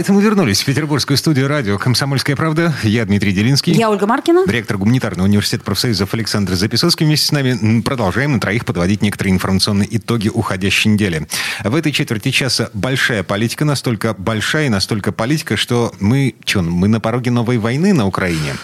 Это мы вернулись в петербургскую студию радио «Комсомольская правда». Я Дмитрий Делинский. Я Ольга Маркина. Ректор Гуманитарного университета профсоюзов Александр Записоцкий вместе с нами продолжаем на троих подводить некоторые информационные итоги уходящей недели. В этой четверти часа большая политика, настолько большая и настолько политика, что мы, что, мы на пороге новой войны на Украине.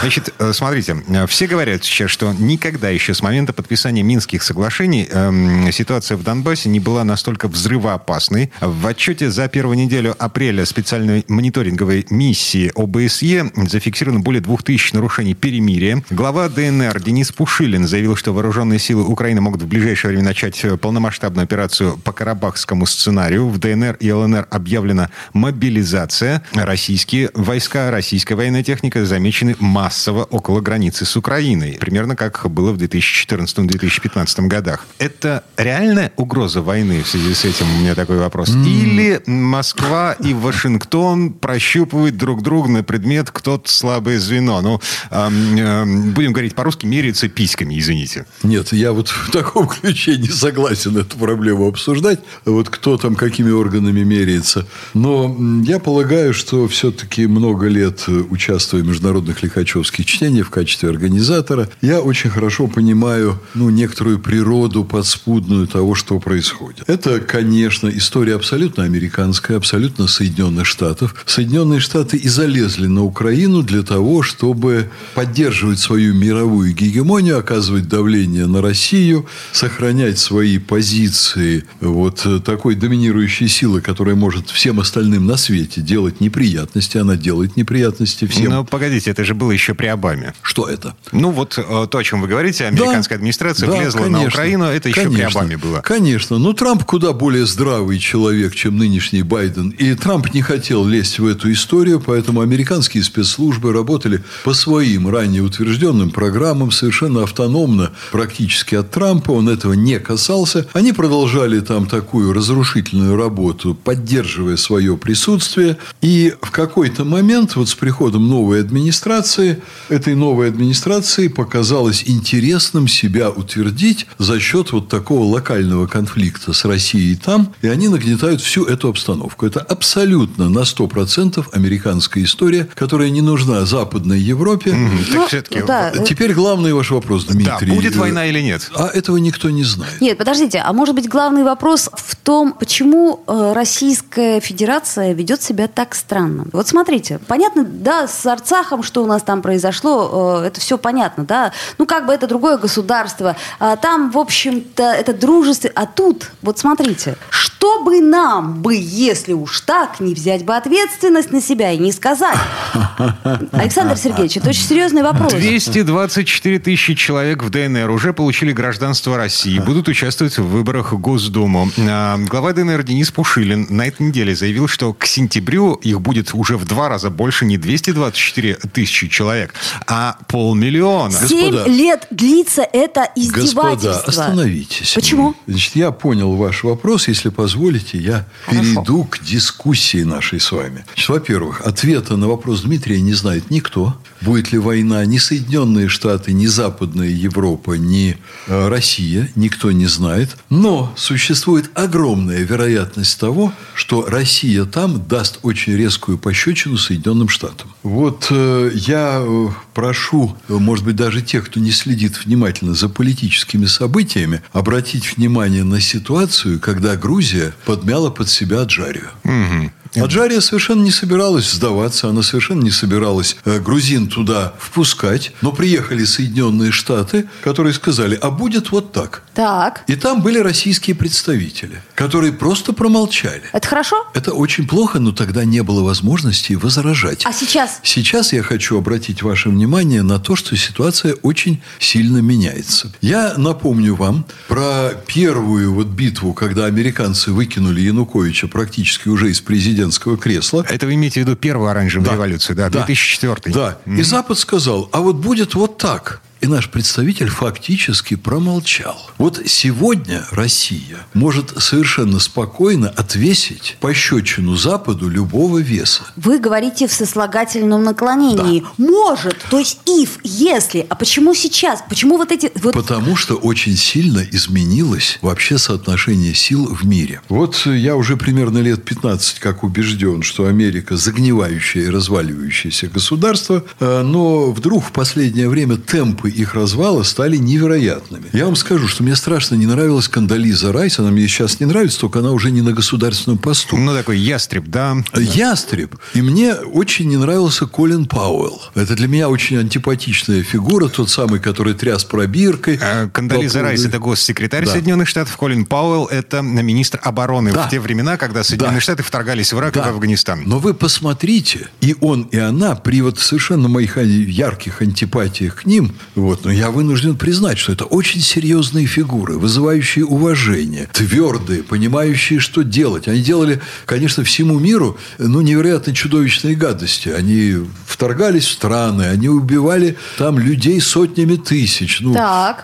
Значит, э, смотрите, все говорят сейчас, что никогда еще с момента подписания Минских соглашений эм, ситуация в Донбассе не была настолько взрывоопасной. В отчете за первую неделю апреля специальной мониторинговой миссии ОБСЕ зафиксировано более двух тысяч нарушений перемирия. Глава ДНР Денис Пушилин заявил, что вооруженные силы Украины могут в ближайшее время начать полномасштабную операцию по карабахскому сценарию. В ДНР и ЛНР объявлена мобилизация. Российские войска, российская военная техника замечены массово около границы с Украиной. Примерно как было в 2014-2015 годах. Это реальная угроза войны в связи с этим? У меня такой вопрос. Или Москва и Вашингтон Вашингтон прощупывает друг друга на предмет, кто-то слабое звено. Ну, э, э, будем говорить по-русски, меряется письками, извините. Нет, я вот в таком ключе не согласен эту проблему обсуждать. Вот кто там какими органами меряется. Но я полагаю, что все-таки много лет участвуя в международных лихачевских чтениях в качестве организатора, я очень хорошо понимаю ну, некоторую природу подспудную того, что происходит. Это, конечно, история абсолютно американская, абсолютно соединенная Соединенных Штатов. Соединенные Штаты и залезли на Украину для того, чтобы поддерживать свою мировую гегемонию, оказывать давление на Россию, сохранять свои позиции вот такой доминирующей силы, которая может всем остальным на свете делать неприятности. Она делает неприятности всем. Но погодите, это же было еще при Обаме. Что это? Ну, вот э, то, о чем вы говорите, американская да, администрация да, влезла конечно, на Украину, это еще конечно, при Обаме было. Конечно. Но Трамп куда более здравый человек, чем нынешний Байден. И Трамп не хотел лезть в эту историю, поэтому американские спецслужбы работали по своим ранее утвержденным программам совершенно автономно, практически от Трампа. Он этого не касался. Они продолжали там такую разрушительную работу, поддерживая свое присутствие. И в какой-то момент, вот с приходом новой администрации, этой новой администрации показалось интересным себя утвердить за счет вот такого локального конфликта с Россией там. И они нагнетают всю эту обстановку. Это абсолютно абсолютно на 100% американская история, которая не нужна Западной Европе. Mm-hmm. Так все-таки... Ну, да. Теперь главный ваш вопрос, Дмитрий. Да, будет война или нет? А этого никто не знает. Нет, подождите, а может быть главный вопрос в том, почему э, Российская Федерация ведет себя так странно? Вот смотрите, понятно, да, с Арцахом, что у нас там произошло, э, это все понятно, да. Ну, как бы это другое государство. А там, в общем-то, это дружество. А тут, вот смотрите, что бы нам бы, если уж так, не взять бы ответственность на себя и не сказать. Александр Сергеевич, это очень серьезный вопрос. 224 тысячи человек в ДНР уже получили гражданство России, будут участвовать в выборах в Госдуму. А, глава ДНР Денис Пушилин на этой неделе заявил, что к сентябрю их будет уже в два раза больше не 224 тысячи человек, а полмиллиона. Семь Господа, лет длится это издевательство. Господа, остановитесь. Почему? Значит, я понял ваш вопрос. Если позволите, я Хорошо. перейду к дискуссии нашей с вами. Во-первых, ответа на вопрос Дмитрия не знает никто. Будет ли война ни Соединенные Штаты, ни Западная Европа, ни э, Россия, никто не знает. Но существует огромная вероятность того, что Россия там даст очень резкую пощечину Соединенным Штатам. Вот э, я э, прошу, может быть, даже тех, кто не следит внимательно за политическими событиями, обратить внимание на ситуацию, когда Грузия подмяла под себя Аджарию. Угу. Аджария совершенно не собиралась сдаваться, она совершенно не собиралась э, грузин туда впускать, но приехали Соединенные Штаты, которые сказали, а будет вот так. Так. И там были российские представители, которые просто промолчали. Это хорошо? Это очень плохо, но тогда не было возможности возражать. А сейчас? Сейчас я хочу обратить ваше внимание на то, что ситуация очень сильно меняется. Я напомню вам про первую вот битву, когда американцы выкинули Януковича практически уже из президента президентского кресла. Это вы имеете в виду первую оранжевую да. революцию, да, 2004 Да. Mm-hmm. И Запад сказал, а вот будет вот так. И наш представитель фактически промолчал. Вот сегодня Россия может совершенно спокойно отвесить пощечину Западу любого веса. Вы говорите в сослагательном наклонении. Да. Может, то есть if, если. А почему сейчас? Почему вот эти... Вот... Потому что очень сильно изменилось вообще соотношение сил в мире. Вот я уже примерно лет 15 как убежден, что Америка загнивающее и разваливающееся государство, э, но вдруг в последнее время темпы их развала стали невероятными. Я вам скажу, что мне страшно не нравилась Кандализа Райс, она мне сейчас не нравится, только она уже не на государственном посту. Ну, такой ястреб, да. Ястреб. И мне очень не нравился Колин Пауэлл. Это для меня очень антипатичная фигура, тот самый, который тряс пробиркой. А, Кандализа Райс – это госсекретарь да. Соединенных Штатов, Колин Пауэлл – это министр обороны да. в те времена, когда Соединенные да. Штаты вторгались в Ирак да. и в Афганистан. Но вы посмотрите, и он, и она при вот совершенно моих ярких антипатиях к ним, вот, но я вынужден признать, что это очень серьезные фигуры, вызывающие уважение, твердые, понимающие, что делать. Они делали, конечно, всему миру, ну, невероятно чудовищные гадости. Они вторгались в страны, они убивали там людей сотнями тысяч, ну,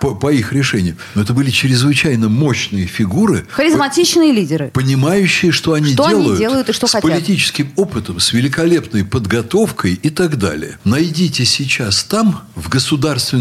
по, по их решению. Но это были чрезвычайно мощные фигуры. Харизматичные лидеры. Понимающие, что они что делают. Они делают и что с хотят. политическим опытом, с великолепной подготовкой и так далее. Найдите сейчас там, в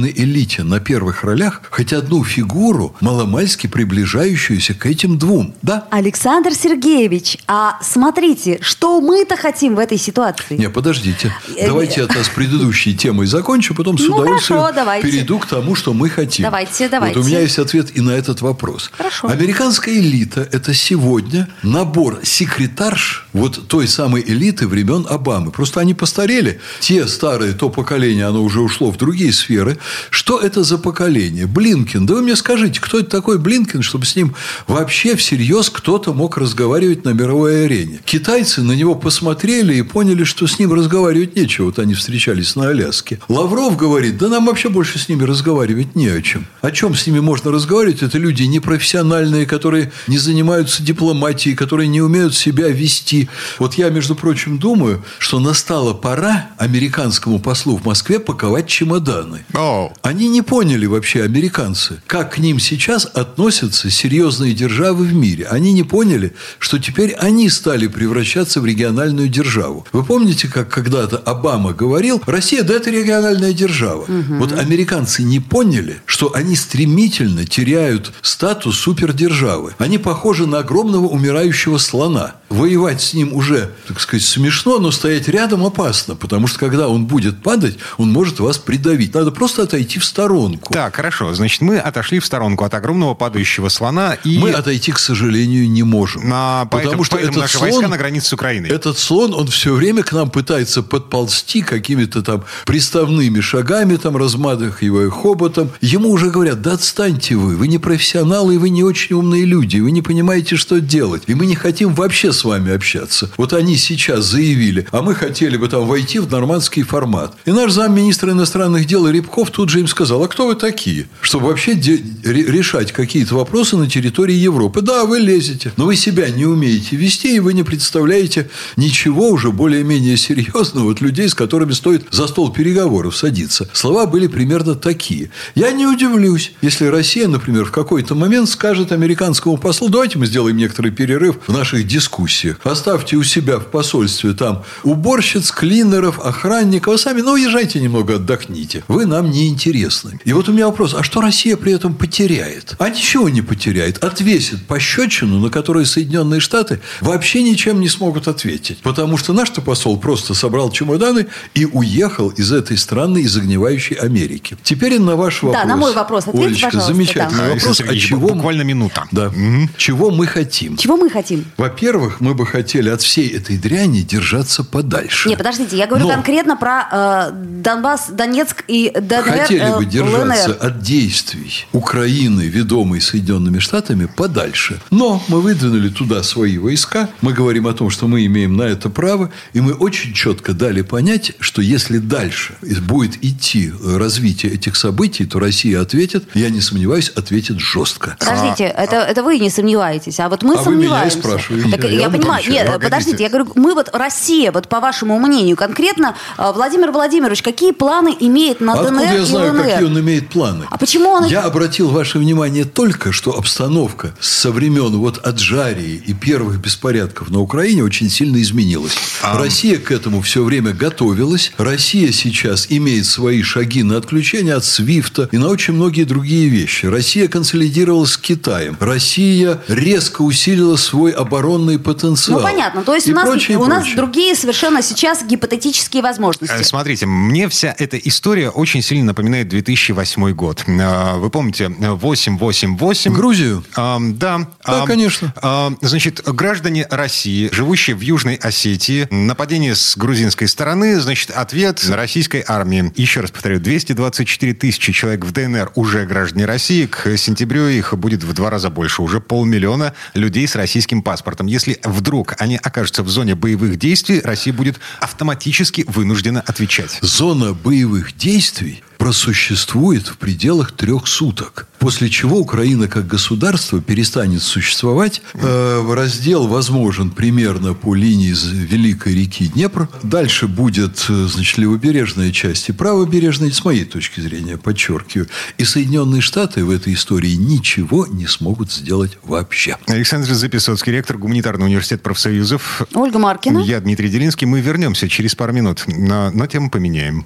государственной элите, на первых ролях, хоть одну фигуру, маломальски приближающуюся к этим двум. Да? Александр Сергеевич, а смотрите, что мы-то хотим в этой ситуации? Не, подождите. Э, давайте я с предыдущей темой закончу, потом с ну, удовольствием хорошо, давайте. перейду к тому, что мы хотим. Давайте, давайте. Вот у меня есть ответ и на этот вопрос. Хорошо. Американская элита – это сегодня набор секретарш вот той самой элиты времен Обамы. Просто они постарели. Те старые, то поколение, оно уже ушло в другие сферы. Что это за поколение? Блинкин. Да вы мне скажите, кто это такой Блинкин, чтобы с ним вообще всерьез кто-то мог разговаривать на мировой арене? Китайцы на него посмотрели и поняли, что с ним разговаривать нечего. Вот они встречались на Аляске. Лавров говорит, да нам вообще больше с ними разговаривать не о чем. О чем с ними можно разговаривать? Это люди непрофессиональные, которые не занимаются дипломатией, которые не умеют себя вести. Вот я, между прочим, думаю, что настала пора американскому послу в Москве паковать чемоданы. Oh. Они не поняли вообще, американцы, как к ним сейчас относятся серьезные державы в мире. Они не поняли, что теперь они стали превращаться в региональную державу. Вы помните, как когда-то Обама говорил, Россия, да это региональная держава. Угу. Вот американцы не поняли, что они стремительно теряют статус супердержавы. Они похожи на огромного умирающего слона. Воевать с ним уже, так сказать, смешно, но стоять рядом опасно, потому что когда он будет падать, он может вас придавить. Надо просто отойти в сторонку. Так, хорошо. Значит, мы отошли в сторонку от огромного падающего слона. И... Мы отойти, к сожалению, не можем. А, потому поэтому, что поэтому этот наши слон, войска на границе с Украиной. Этот слон, он все время к нам пытается подползти какими-то там приставными шагами, там, размахивая хоботом. Ему уже говорят, да отстаньте вы, вы не профессионалы, вы не очень умные люди, вы не понимаете, что делать. И мы не хотим вообще с вами общаться. Вот они сейчас заявили, а мы хотели бы там войти в нормандский формат. И наш замминистра иностранных дел Рябков тут же им сказал, а кто вы такие, чтобы вообще решать какие-то вопросы на территории Европы? Да, вы лезете, но вы себя не умеете вести, и вы не представляете ничего уже более-менее серьезного от людей, с которыми стоит за стол переговоров садиться. Слова были примерно такие. Я не удивлюсь, если Россия, например, в какой-то момент скажет американскому послу, давайте мы сделаем некоторый перерыв в наших дискуссиях. Оставьте у себя в посольстве там уборщиц, клинеров, охранников, а сами, ну, уезжайте немного, отдохните. Вы нам не интересны. И вот у меня вопрос, а что Россия при этом потеряет? А ничего не потеряет. Отвесит пощечину, на которую Соединенные Штаты вообще ничем не смогут ответить. Потому что наш-то посол просто собрал чемоданы и уехал из этой странной и загнивающей Америки. Теперь на ваш вопрос. Да, на мой вопрос ответьте, Олечка, пожалуйста. замечательный да. вопрос. А чего... Буквально минута. Да. Угу. Чего мы хотим? Чего мы хотим? Во-первых, мы бы хотели от всей этой дряни держаться подальше. Нет, подождите, я говорю Но... конкретно про э, Донбасс, Донецк и ДНР, Хотели бы э, держаться ЛНР. от действий Украины, ведомой Соединенными Штатами, подальше. Но мы выдвинули туда свои войска. Мы говорим о том, что мы имеем на это право. И мы очень четко дали понять, что если дальше будет идти развитие этих событий, то Россия ответит, я не сомневаюсь, ответит жестко. Подождите, это, это вы не сомневаетесь, а вот мы а вы меня и сомневаемся. спрашиваете. Так Я я, понимаю. Нет, Погодите. подождите, я говорю, мы вот Россия, вот по вашему мнению, конкретно э, Владимир Владимирович, какие планы имеет на Откуда ДНР я и знаю, ЛНР? какие он имеет планы? А почему он... Я обратил ваше внимание только, что обстановка со времен вот Аджарии и первых беспорядков на Украине очень сильно изменилась. Россия к этому все время готовилась. Россия сейчас имеет свои шаги на отключение от Свифта и на очень многие другие вещи. Россия консолидировалась с Китаем. Россия резко усилила свой оборонный потенциал. Ну, понятно. То есть И у нас, прочее, у нас прочее. другие совершенно сейчас гипотетические возможности. Э, Смотрите, мне вся эта история очень сильно напоминает 2008 год. Э, Вы помните, 888... Грузию? Ам, да. Да, Ам, конечно. ам, значит, граждане России, живущие в Южной Осетии, нападение с грузинской стороны, значит, ответ российской армии. Еще раз повторю, 224 тысячи человек в ДНР уже граждане России. К сентябрю их будет в два раза больше. Уже полмиллиона людей с российским паспортом. Если вдруг они окажутся в зоне боевых действий, Россия будет автоматически вынуждена отвечать. Зона боевых действий просуществует в пределах трех суток. После чего Украина как государство перестанет существовать. Э, раздел возможен примерно по линии Великой реки Днепр. Дальше будет, э, значит, левобережная часть и правобережная, с моей точки зрения, подчеркиваю. И Соединенные Штаты в этой истории ничего не смогут сделать вообще. Александр Записоцкий, ректор Гуманитарного университета профсоюзов. Ольга Маркина. Я Дмитрий Делинский. Мы вернемся через пару минут, но, но тему поменяем.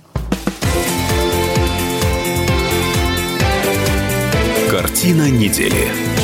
Картина недели.